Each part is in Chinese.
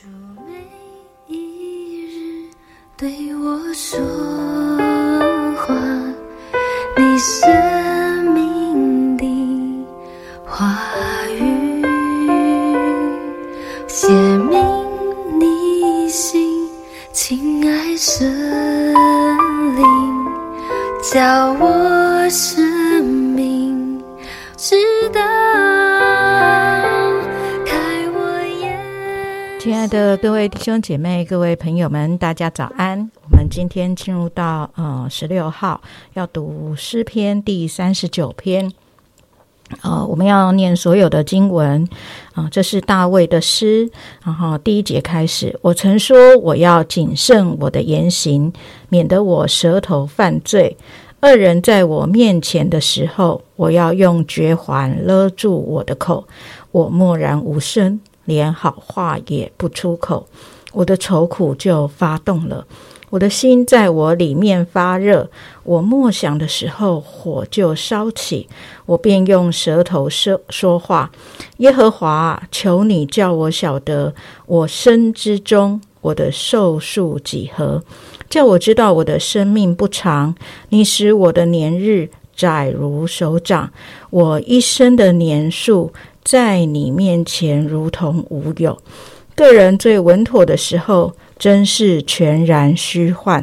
主每一日对我说话，你生命的话语，写明你心，亲爱神灵，叫我生命知道，亲爱的各位弟兄姐妹、各位朋友们，大家早安！我们今天进入到呃十六号，要读诗篇第三十九篇。呃，我们要念所有的经文啊、这是大卫的诗。然后第一节开始，我曾说我要谨慎我的言行，免得我舌头犯罪。恶人在我面前的时候，我要用绝环勒住我的口，我默然无声，连好话也不出口。我的愁苦就发动了，我的心在我里面发热。我默想的时候，火就烧起，我便用舌头说说话。耶和华，求你叫我晓得我身之中我的寿数几何，叫我知道我的生命不长。你使我的年日窄如手掌，我一生的年数在你面前如同无有。个人最稳妥的时候，真是全然虚幻；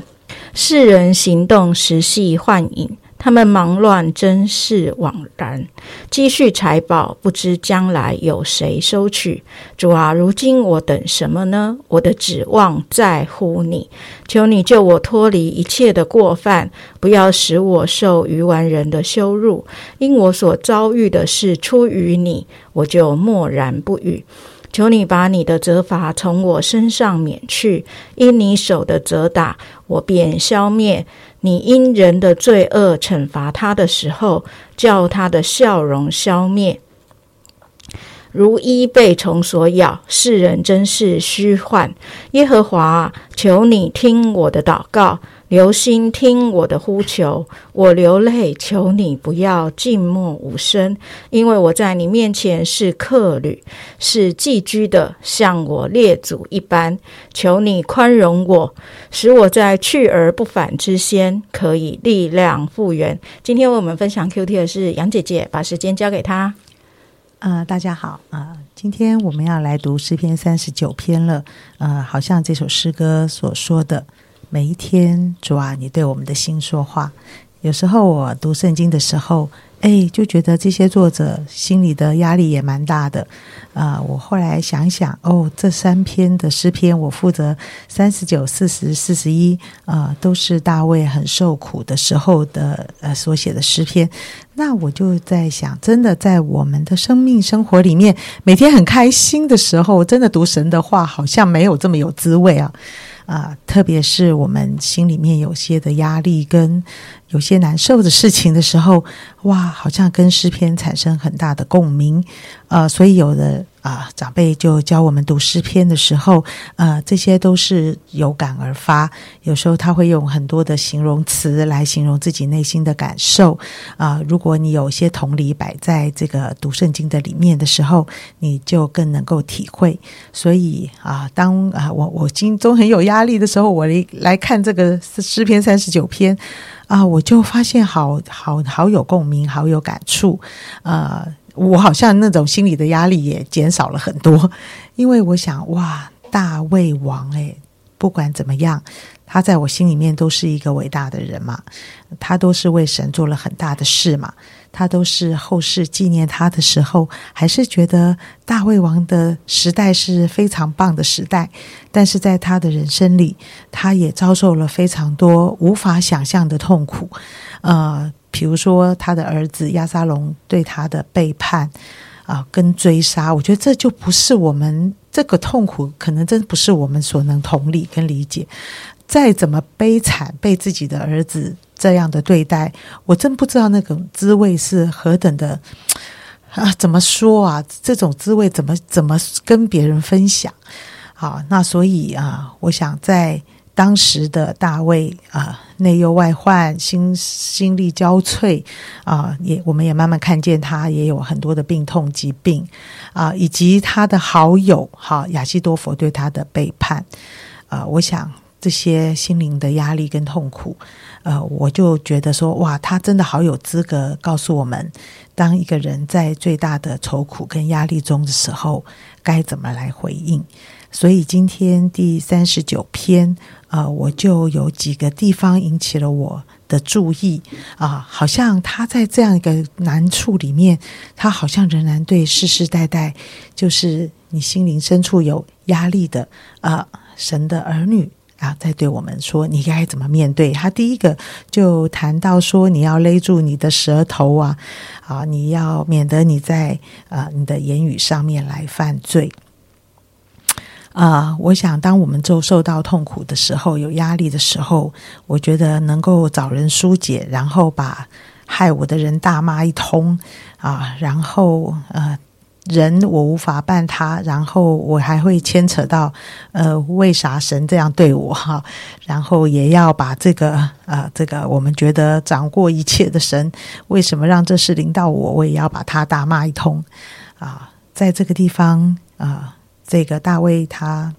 世人行动实系幻影。他们忙乱，真是枉然。积蓄财宝，不知将来有谁收取。主啊，如今我等什么呢？我的指望在乎你。求你救我脱离一切的过犯，不要使我受愚顽人的羞辱。因我所遭遇的事出于你，我就默然不语。求你把你的责罚从我身上免去，因你手的责打，我便消灭。你因人的罪恶惩罚他的时候，叫他的笑容消灭。如衣被虫所咬，世人真是虚幻。耶和华，求你听我的祷告，留心听我的呼求。我流泪，求你不要静默无声，因为我在你面前是客旅，是寄居的，像我列祖一般。求你宽容我，使我在去而不返之先可以力量复原。今天为我们分享 Q T 的是杨姐姐，把时间交给她。呃，大家好啊、今天我们要来读诗篇三十九篇了。呃，好像这首诗歌所说的，每一天，主啊，你对我们的心说话。有时候我读圣经的时候，哎，就觉得这些作者心里的压力也蛮大的。啊、我后来想想，哦，这三篇的诗篇，我负责三十九、四十、四十一，啊，都是大卫很受苦的时候的呃所写的诗篇。那我就在想，真的在我们的生命生活里面，每天很开心的时候，真的读神的话，好像没有这么有滋味啊。啊、特别是我们心里面有些的压力跟有些难受的事情的时候，哇，好像跟诗篇产生很大的共鸣。呃，所以有的啊、长辈就教我们读诗篇的时候，呃，这些都是有感而发。有时候他会用很多的形容词来形容自己内心的感受。啊、如果你有些同理摆在这个读圣经的里面的时候，你就更能够体会。所以啊，当啊我我心中很有压力的时候，我来来看这个诗篇三十九篇啊，我就发现好好好有共鸣，好有感触。呃，我好像那种心理的压力也减少了很多，因为我想哇，大卫王诶，不管怎么样，他在我心里面都是一个伟大的人嘛，他都是为神做了很大的事嘛。他都是后世纪念他的时候，还是觉得大卫王的时代是非常棒的时代。但是在他的人生里，他也遭受了非常多无法想象的痛苦。呃，比如说他的儿子亚撒龙对他的背叛啊、跟追杀，我觉得这就不是我们这个痛苦，可能真不是我们所能同理跟理解。再怎么悲惨，被自己的儿子这样的对待，我真不知道那种滋味是何等的啊！怎么说啊？这种滋味怎么怎么跟别人分享？好，那所以啊，我想在当时的大卫啊，内忧外患，心心力交瘁啊，也我们也慢慢看见他也有很多的病痛疾病啊，以及他的好友哈亚西多佛对他的背叛啊，我想这些心灵的压力跟痛苦，呃，我就觉得说哇，他真的好有资格告诉我们，当一个人在最大的愁苦跟压力中的时候，该怎么来回应。所以今天第三十九篇，呃，我就有几个地方引起了我的注意啊，好像他在这样一个难处里面，他好像仍然对世世代代，就是你心灵深处有压力的啊，神的儿女啊，在对我们说，你该怎么面对？他第一个就谈到说，你要勒住你的舌头啊，啊，你要免得你在啊你的言语上面来犯罪。啊，我想，当我们就受到痛苦的时候，有压力的时候，我觉得能够找人疏解，然后把害我的人大骂一通啊，然后呃，人我无法办他，然后我还会牵扯到呃，为啥神这样对我哈？然后也要把这个呃，这个我们觉得掌过一切的神，为什么让这事临到我？我也要把他大骂一通啊，在这个地方啊。这个大卫他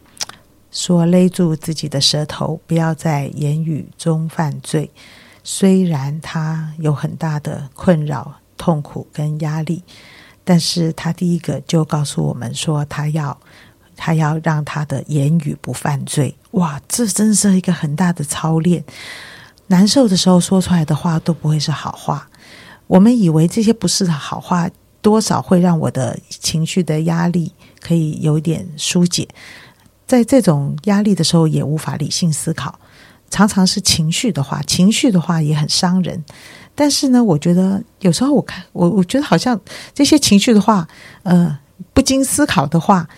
说：“勒住自己的舌头，不要在言语中犯罪。虽然他有很大的困扰、痛苦跟压力，但是他第一个就告诉我们说，他要他要让他的言语不犯罪。哇，这真是一个很大的操练。难受的时候说出来的话都不会是好话。我们以为这些不是好话，多少会让我的情绪的压力。”可以有一点疏解，在这种压力的时候也无法理性思考，常常是情绪的话，情绪的话也很伤人。但是呢，我觉得有时候我看我，我觉得好像这些情绪的话，呃，不经思考的话，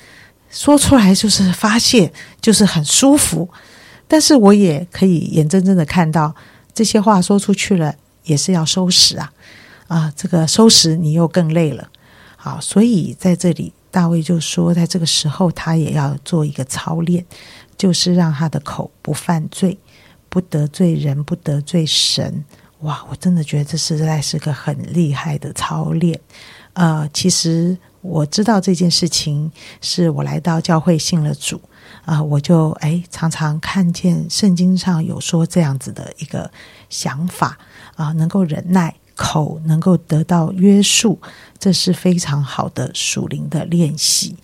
说出来就是发泄，就是很舒服。但是我也可以眼睁睁的看到这些话说出去了，也是要收拾啊啊，这个收拾你又更累了。好，所以在这里。大卫就说，在这个时候，他也要做一个操练，就是让他的口不犯罪，不得罪人，不得罪神。哇，我真的觉得这实在是个很厉害的操练。呃，其实我知道这件事情，是我来到教会信了主啊，我就哎常常看见圣经上有说这样子的一个想法啊，能够忍耐。口能够得到约束，这是非常好的属灵的练习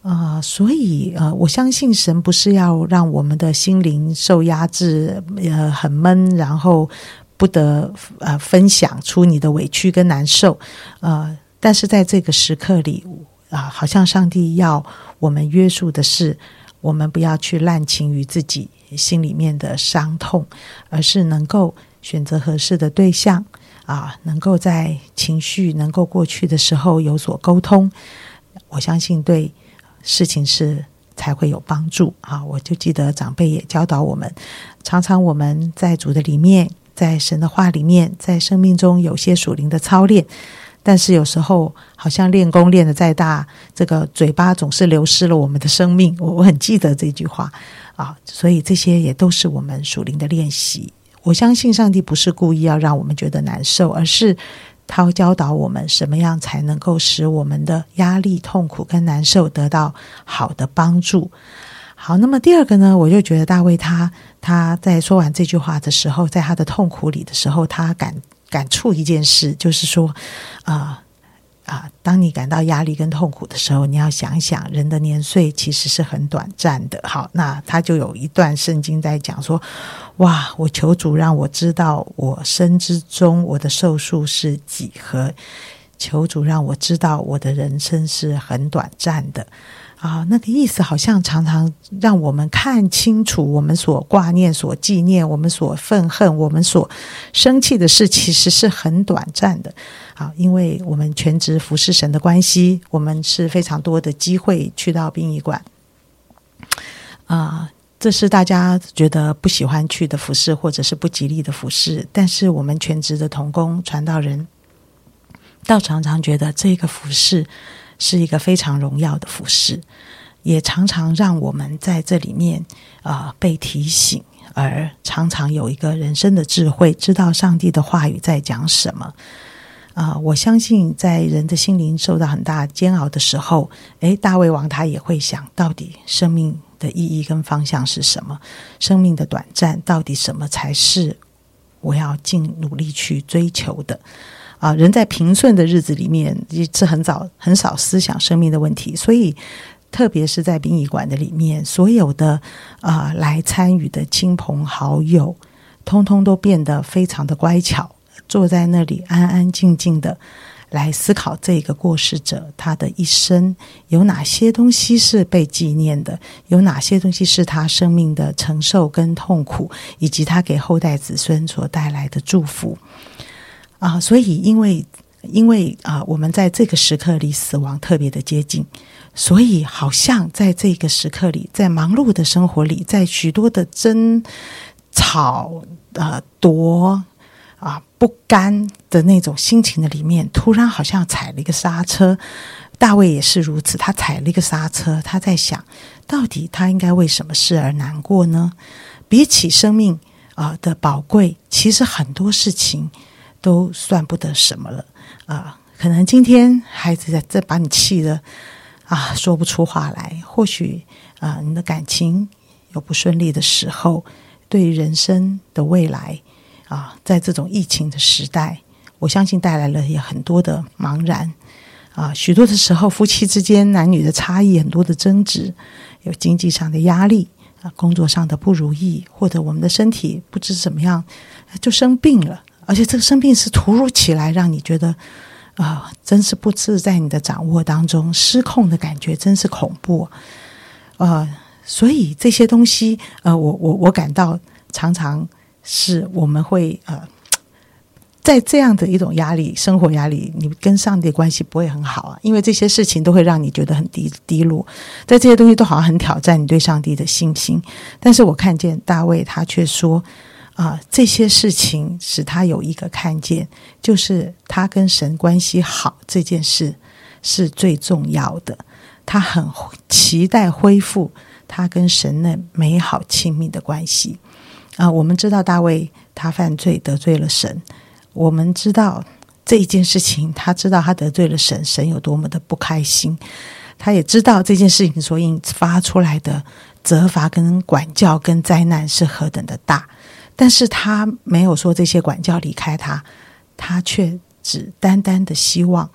啊！所以呃，我相信神不是要让我们的心灵受压制，呃，很闷，然后不得呃分享出你的委屈跟难受，呃，但是在这个时刻里啊，好像上帝要我们约束的是，我们不要去滥情于自己心里面的伤痛，而是能够选择合适的对象。啊，能够在情绪能够过去的时候有所沟通，我相信对事情是才会有帮助啊！我就记得长辈也教导我们，常常我们在主的里面，在神的话里面，在生命中有些属灵的操练，但是有时候好像练功练的再大，这个嘴巴总是流失了我们的生命。我我很记得这句话啊，所以这些也都是我们属灵的练习。我相信上帝不是故意要让我们觉得难受，而是他会教导我们什么样才能够使我们的压力、痛苦跟难受得到好的帮助。好，那么第二个呢，我就觉得大卫他他在说完这句话的时候，在他的痛苦里的时候，他感感触一件事，就是说啊。啊，当你感到压力跟痛苦的时候，你要想想，人的年岁其实是很短暂的。好，那他就有一段圣经在讲说：“哇，我求主让我知道我生之中我的寿数是几何，求主让我知道我的人生是很短暂的。”啊，那个意思好像常常让我们看清楚，我们所挂念、所纪念、我们所愤恨、我们所生气的事，其实是很短暂的。好，因为我们全职服侍神的关系，我们是非常多的机会去到殡仪馆。啊，这是大家觉得不喜欢去的服饰，或者是不吉利的服饰，但是我们全职的童工、传道人，倒常常觉得这个服饰。是一个非常荣耀的服饰，也常常让我们在这里面啊、被提醒，而常常有一个人生的智慧，知道上帝的话语在讲什么。啊、我相信在人的心灵受到很大煎熬的时候，诶，大胃王他也会想到底生命的意义跟方向是什么？生命的短暂到底什么才是我要尽努力去追求的？啊，人在平顺的日子里面，是很早很少思想生命的问题，所以特别是在殡仪馆的里面，所有的啊、来参与的亲朋好友，通通都变得非常的乖巧，坐在那里安安静静的来思考这个过世者他的一生有哪些东西是被纪念的，有哪些东西是他生命的承受跟痛苦，以及他给后代子孙所带来的祝福。啊，所以因为因为啊，我们在这个时刻里死亡特别的接近，所以好像在这个时刻里，在忙碌的生活里，在许多的争吵啊、夺啊不甘的那种心情的里面，突然好像踩了一个刹车。大卫也是如此，他踩了一个刹车，他在想，到底他应该为什么事而难过呢？比起生命啊、的宝贵，其实很多事情。都算不得什么了啊、可能今天孩子在这把你气的啊说不出话来，或许啊、你的感情有不顺利的时候，对人生的未来啊，在这种疫情的时代，我相信带来了也很多的茫然啊。许多的时候，夫妻之间男女的差异，很多的争执，有经济上的压力啊，工作上的不如意，或者我们的身体不知怎么样就生病了。而且这个生病是突如其来，让你觉得啊、真是不自在你的掌握当中，失控的感觉真是恐怖。呃，所以这些东西，呃，我我我感到常常是我们会呃，在这样的一种压力、生活压力，你跟上帝关系不会很好啊，因为这些事情都会让你觉得很低低落，在这些东西都好像很挑战你对上帝的信心。但是我看见大卫，他却说。啊，这些事情使他有一个看见，就是他跟神关系好这件事是最重要的。他很期待恢复他跟神那美好亲密的关系。啊，我们知道大卫他犯罪得罪了神，我们知道这一件事情，他知道他得罪了神，神有多么的不开心。他也知道这件事情所引发出来的责罚、跟管教、跟灾难是何等的大。但是他没有说这些管教离开他，他却只单单的希望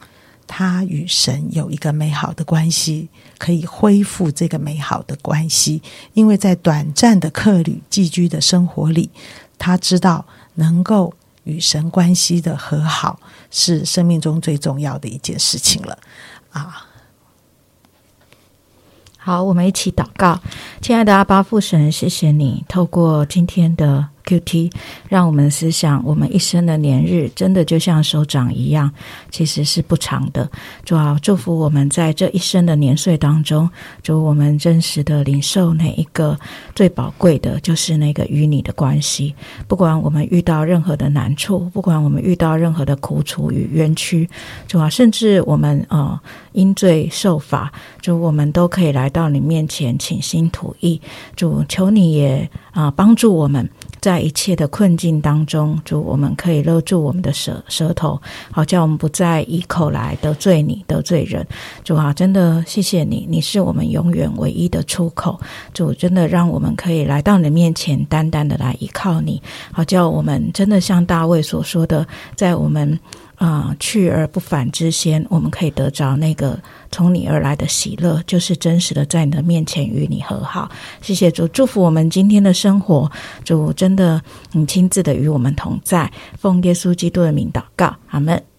他与神有一个美好的关系，可以恢复这个美好的关系。因为在短暂的客旅寄居的生活里，他知道能够与神关系的和好是生命中最重要的一件事情了啊！好，我们一起祷告，亲爱的阿巴父神，谢谢你透过今天的 QT，让我们思想，我们一生的年日真的就像手掌一样，其实是不长的。主啊，祝福我们在这一生的年岁当中，主我们真实的领受那一个最宝贵的，就是那个与你的关系。不管我们遇到任何的难处，不管我们遇到任何的苦楚与冤屈，主啊，甚至我们呃因罪受罚，主我们都可以来到你面前倾心吐意。主求你也啊、帮助我们。在一切的困境当中，主我们可以勒住我们的舌舌头，好叫我们不再以口来得罪你、得罪人。主啊，真的谢谢你，你是我们永远唯一的出口。主真的让我们可以来到你的面前，单单的来依靠你，好叫我们真的像大卫所说的，在我们啊、去而不返之先，我们可以得着那个从你而来的喜乐，就是真实的在你的面前与你和好。谢谢主，祝福我们今天的生活。主真的，你亲自的与我们同在，奉耶稣基督的名祷告，阿门。